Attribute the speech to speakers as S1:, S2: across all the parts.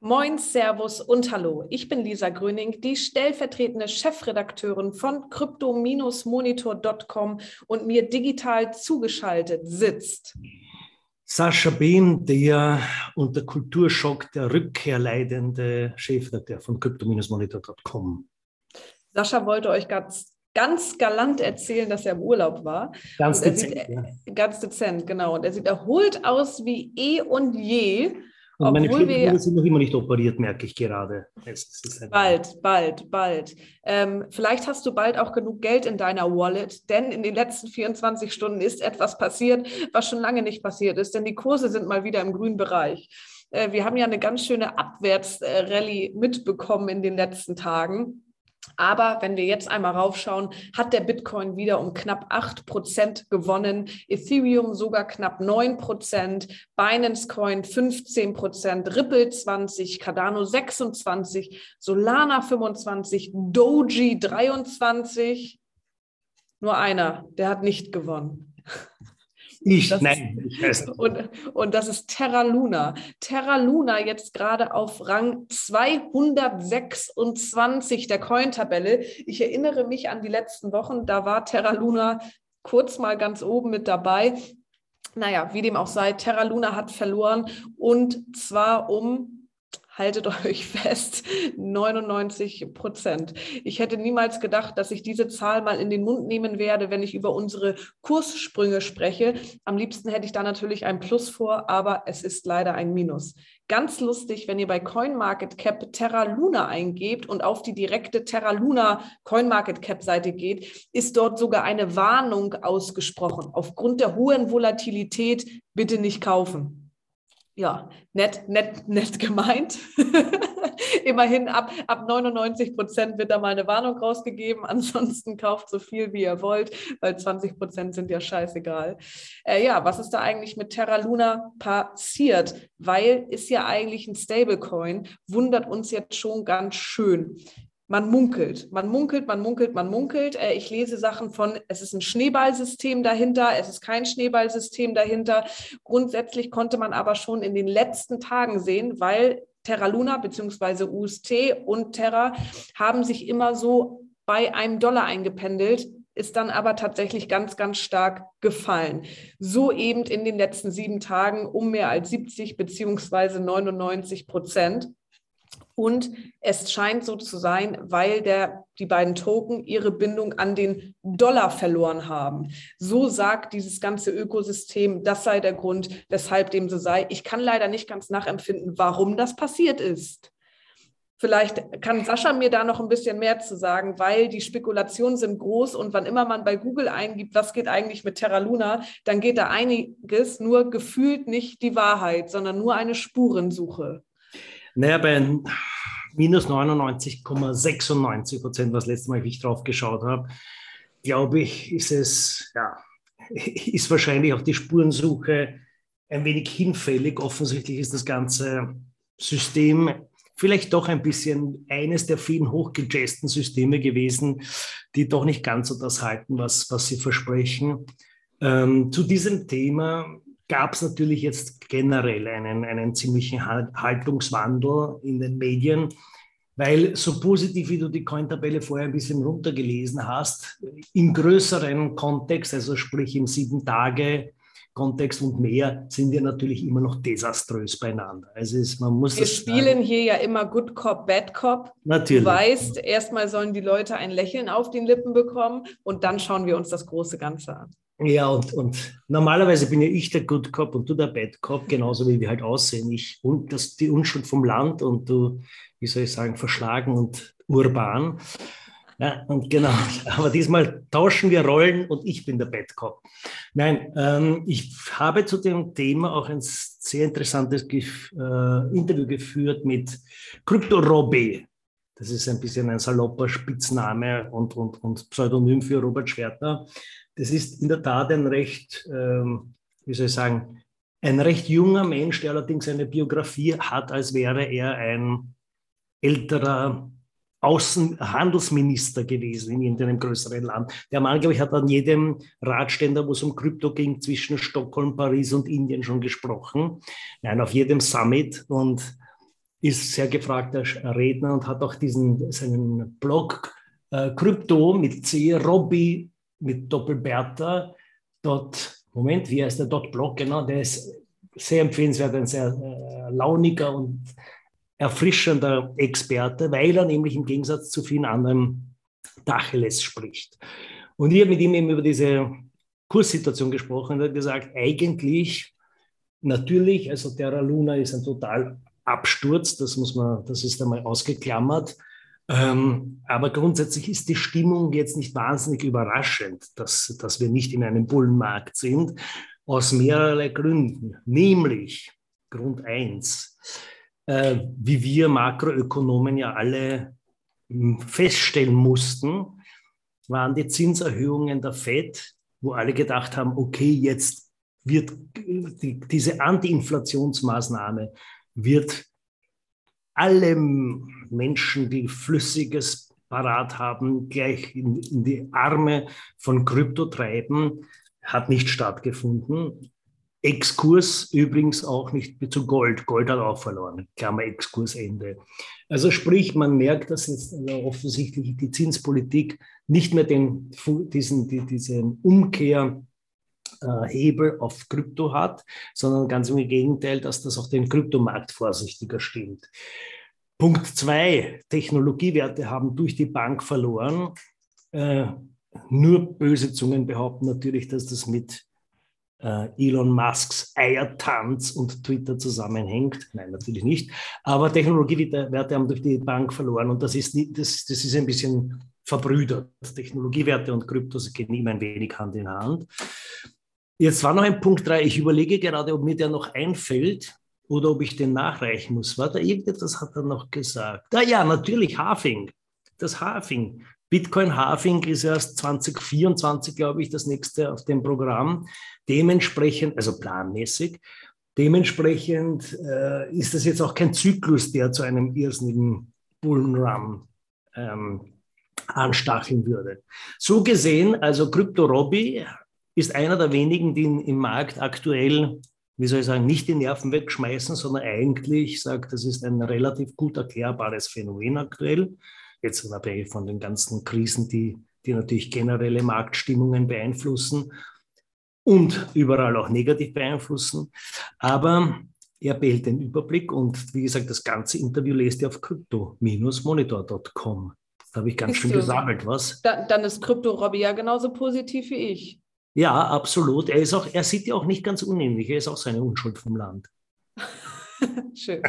S1: Moin, Servus und Hallo. Ich bin Lisa Gröning, die stellvertretende Chefredakteurin von crypto-monitor.com und mir digital zugeschaltet sitzt.
S2: Sascha Behn, der unter Kulturschock der Rückkehr leidende Chefredakteur von crypto-monitor.com.
S1: Sascha wollte euch ganz ganz galant erzählen, dass er im Urlaub war.
S2: Ganz dezent.
S1: Sieht, ja. Ganz dezent, genau. Und er sieht erholt aus wie eh und je.
S2: Und meine Schulter sind noch immer nicht operiert, merke ich gerade.
S1: bald, bald, bald. Ähm, vielleicht hast du bald auch genug Geld in deiner Wallet, denn in den letzten 24 Stunden ist etwas passiert, was schon lange nicht passiert ist, denn die Kurse sind mal wieder im grünen Bereich. Äh, wir haben ja eine ganz schöne Abwärtsrallye mitbekommen in den letzten Tagen. Aber wenn wir jetzt einmal raufschauen, hat der Bitcoin wieder um knapp 8 Prozent gewonnen, Ethereum sogar knapp 9 Prozent, Binance Coin 15 Prozent, Ripple 20, Cardano 26, Solana 25, Doji 23. Nur einer, der hat nicht gewonnen.
S2: Ich,
S1: das
S2: nein,
S1: ich weiß nicht. Und, und das ist Terra Luna. Terra Luna jetzt gerade auf Rang 226 der Coin-Tabelle. Ich erinnere mich an die letzten Wochen, da war Terra Luna kurz mal ganz oben mit dabei. Naja, wie dem auch sei, Terra Luna hat verloren und zwar um haltet euch fest, 99 Prozent. Ich hätte niemals gedacht, dass ich diese Zahl mal in den Mund nehmen werde, wenn ich über unsere Kurssprünge spreche. Am liebsten hätte ich da natürlich ein Plus vor, aber es ist leider ein Minus. Ganz lustig, wenn ihr bei CoinMarketCap Terra Luna eingebt und auf die direkte Terra Luna CoinMarketCap Seite geht, ist dort sogar eine Warnung ausgesprochen. Aufgrund der hohen Volatilität bitte nicht kaufen ja, nett, nett, nett gemeint. Immerhin ab, ab 99 Prozent wird da mal eine Warnung rausgegeben. Ansonsten kauft so viel, wie ihr wollt, weil 20 Prozent sind ja scheißegal. Äh, ja, was ist da eigentlich mit Terra Luna passiert? Weil ist ja eigentlich ein Stablecoin, wundert uns jetzt schon ganz schön man munkelt, man munkelt, man munkelt, man munkelt. Äh, ich lese Sachen von, es ist ein Schneeballsystem dahinter, es ist kein Schneeballsystem dahinter. Grundsätzlich konnte man aber schon in den letzten Tagen sehen, weil Terra Luna bzw. UST und Terra haben sich immer so bei einem Dollar eingependelt, ist dann aber tatsächlich ganz, ganz stark gefallen. So eben in den letzten sieben Tagen um mehr als 70 beziehungsweise 99 Prozent. Und es scheint so zu sein, weil der, die beiden Token ihre Bindung an den Dollar verloren haben. So sagt dieses ganze Ökosystem, das sei der Grund, weshalb dem so sei. Ich kann leider nicht ganz nachempfinden, warum das passiert ist. Vielleicht kann Sascha mir da noch ein bisschen mehr zu sagen, weil die Spekulationen sind groß und wann immer man bei Google eingibt, was geht eigentlich mit Terra Luna, dann geht da einiges, nur gefühlt nicht die Wahrheit, sondern nur eine Spurensuche.
S2: Naja, bei minus 99,96 Prozent, was letztes Mal ich drauf geschaut habe, glaube ich, ist es, ja, ist wahrscheinlich auch die Spurensuche ein wenig hinfällig. Offensichtlich ist das ganze System vielleicht doch ein bisschen eines der vielen hochgejazzten Systeme gewesen, die doch nicht ganz so das halten, was, was sie versprechen. Ähm, zu diesem Thema gab es natürlich jetzt generell einen, einen ziemlichen Haltungswandel in den Medien, weil so positiv wie du die Cointabelle vorher ein bisschen runtergelesen hast, im größeren Kontext, also sprich im sieben Tage Kontext und mehr, sind wir natürlich immer noch desaströs beieinander. Also es, man muss
S1: wir spielen sagen. hier ja immer Good Cop, Bad Cop.
S2: Natürlich.
S1: Du weißt, erstmal sollen die Leute ein Lächeln auf den Lippen bekommen und dann schauen wir uns das große Ganze an.
S2: Ja, und, und normalerweise bin ja ich der Good Cop und du der Bad Cop, genauso wie wir halt aussehen. Ich und das die Unschuld vom Land und du, wie soll ich sagen, verschlagen und urban. Ja, und genau, aber diesmal tauschen wir Rollen und ich bin der Bad Cop. Nein, ähm, ich habe zu dem Thema auch ein sehr interessantes äh, Interview geführt mit Crypto Robbie. Das ist ein bisschen ein salopper Spitzname und, und, und Pseudonym für Robert Schwertner. Das ist in der Tat ein recht, ähm, wie soll ich sagen, ein recht junger Mensch, der allerdings eine Biografie hat, als wäre er ein älterer Außenhandelsminister gewesen in irgendeinem größeren Land. Der Mann, glaube ich, hat an jedem Radständer, wo es um Krypto ging, zwischen Stockholm, Paris und Indien schon gesprochen. Nein, auf jedem Summit. Und ist sehr gefragter Redner und hat auch diesen, seinen Blog äh, Krypto mit C, Robby mit Doppelberta, dort, Moment, wie heißt der dort Blog? Genau, der ist sehr empfehlenswert, ein sehr äh, launiger und erfrischender Experte, weil er nämlich im Gegensatz zu vielen anderen Tacheles spricht. Und ich habe mit ihm eben über diese Kurssituation gesprochen und er hat gesagt, eigentlich natürlich, also Terra Luna ist ein total Absturz, das muss man, das ist einmal ausgeklammert. Ähm, aber grundsätzlich ist die Stimmung jetzt nicht wahnsinnig überraschend, dass, dass wir nicht in einem Bullenmarkt sind, aus mehreren Gründen. Nämlich Grund eins, äh, wie wir Makroökonomen ja alle hm, feststellen mussten, waren die Zinserhöhungen der FED, wo alle gedacht haben, okay, jetzt wird die, diese Anti-Inflationsmaßnahme wird alle Menschen, die Flüssiges parat haben, gleich in, in die Arme von Krypto treiben, hat nicht stattgefunden. Exkurs übrigens auch nicht zu Gold. Gold hat auch verloren. Klammer Exkursende. Also sprich, man merkt, dass jetzt also offensichtlich die Zinspolitik nicht mehr den, diesen, die, diesen Umkehr äh, Hebel auf Krypto hat, sondern ganz im Gegenteil, dass das auch den Kryptomarkt vorsichtiger stimmt. Punkt zwei, Technologiewerte haben durch die Bank verloren. Äh, nur böse Zungen behaupten natürlich, dass das mit äh, Elon Musks Eiertanz und Twitter zusammenhängt. Nein, natürlich nicht. Aber Technologiewerte haben durch die Bank verloren und das ist, nicht, das, das ist ein bisschen verbrüdert. Technologiewerte und Kryptos gehen immer ein wenig Hand in Hand. Jetzt war noch ein Punkt drei. Ich überlege gerade, ob mir der noch einfällt oder ob ich den nachreichen muss. War da irgendetwas, hat er noch gesagt? Ah ja, natürlich Hafing. Das Hafing. Bitcoin Hafing ist erst 2024, glaube ich, das nächste auf dem Programm. Dementsprechend, also planmäßig, dementsprechend äh, ist das jetzt auch kein Zyklus, der zu einem irrsinnigen Bullenrun ähm, anstacheln würde. So gesehen, also Crypto Robby ist einer der wenigen, die im Markt aktuell, wie soll ich sagen, nicht die Nerven wegschmeißen, sondern eigentlich sagt, das ist ein relativ gut erklärbares Phänomen aktuell. Jetzt unabhängig von den ganzen Krisen, die, die natürlich generelle Marktstimmungen beeinflussen und überall auch negativ beeinflussen. Aber er behält den Überblick und wie gesagt, das ganze Interview lest ihr auf crypto-monitor.com. Da habe ich ganz Bist schön gesammelt, was?
S1: Da, dann ist Krypto Robby ja genauso positiv wie ich.
S2: Ja, absolut. Er, ist auch, er sieht ja auch nicht ganz unähnlich. Er ist auch seine Unschuld vom Land. Schön.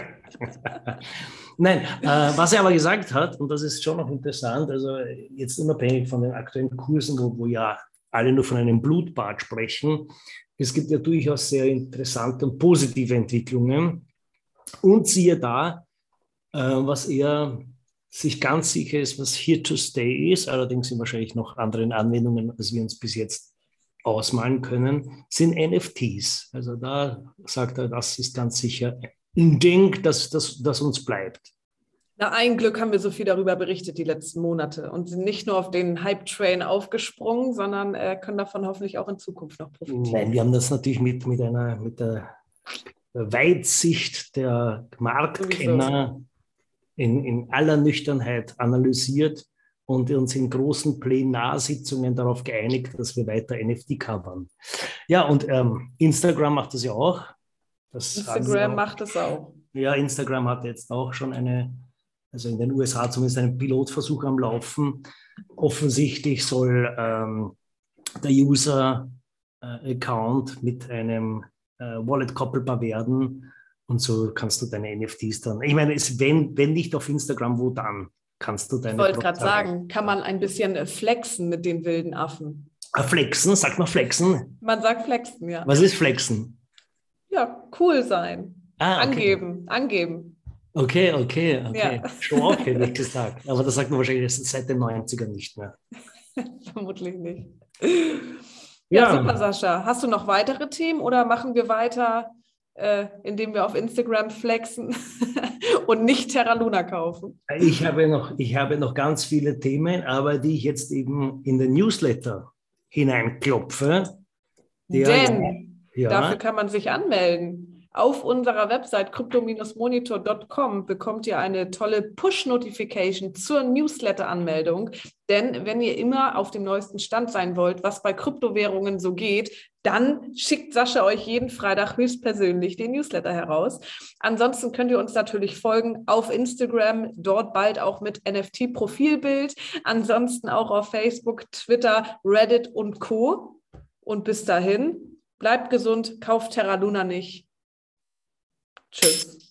S2: Nein, äh, was er aber gesagt hat, und das ist schon noch interessant, also jetzt unabhängig von den aktuellen Kursen, wo, wo ja alle nur von einem Blutbad sprechen, es gibt ja durchaus sehr interessante und positive Entwicklungen. Und siehe da, äh, was er sich ganz sicher ist, was here to stay ist, allerdings sind wahrscheinlich noch andere Anwendungen, als wir uns bis jetzt ausmalen können, sind NFTs. Also da sagt er, das ist ganz sicher ein Ding, das, das, das uns bleibt.
S1: Na, ein Glück haben wir so viel darüber berichtet die letzten Monate und sind nicht nur auf den Hype-Train aufgesprungen, sondern äh, können davon hoffentlich auch in Zukunft noch profitieren.
S2: Nein, wir haben das natürlich mit, mit, einer, mit der, Weitsicht der Marktkenner in, in aller Nüchternheit analysiert und uns in großen Plenarsitzungen darauf geeinigt, dass wir weiter NFT covern. Ja, und ähm, Instagram macht das ja auch.
S1: Das Instagram auch. macht das auch.
S2: Ja, Instagram hat jetzt auch schon eine, also in den USA zumindest einen Pilotversuch am Laufen. Offensichtlich soll ähm, der User-Account äh, mit einem äh, Wallet koppelbar werden. Und so kannst du deine NFTs dann. Ich meine, es, wenn, wenn nicht auf Instagram, wo dann? Kannst du deine.
S1: Ich wollte gerade sagen, kann man ein bisschen äh, flexen mit den wilden Affen?
S2: Ah, flexen? Sagt man flexen?
S1: Man sagt flexen, ja.
S2: Was ist flexen?
S1: Ja, cool sein. Ah, okay. Angeben, angeben.
S2: Okay, okay, okay. Ja. Show off, hätte ich gesagt. Aber das sagt man wahrscheinlich seit den 90ern nicht mehr.
S1: Vermutlich nicht. Ja, ja, super, Sascha. Hast du noch weitere Themen oder machen wir weiter, äh, indem wir auf Instagram flexen? und nicht Terra Luna kaufen.
S2: Ich habe, noch, ich habe noch ganz viele Themen, aber die ich jetzt eben in den Newsletter hineinklopfe.
S1: Denn ja, dafür kann man sich anmelden. Auf unserer Website crypto-monitor.com bekommt ihr eine tolle Push-Notification zur Newsletter-Anmeldung. Denn wenn ihr immer auf dem neuesten Stand sein wollt, was bei Kryptowährungen so geht, dann schickt Sascha euch jeden Freitag höchstpersönlich den Newsletter heraus. Ansonsten könnt ihr uns natürlich folgen auf Instagram, dort bald auch mit NFT-Profilbild. Ansonsten auch auf Facebook, Twitter, Reddit und Co. Und bis dahin, bleibt gesund, kauft Terra Luna nicht. Tschüss.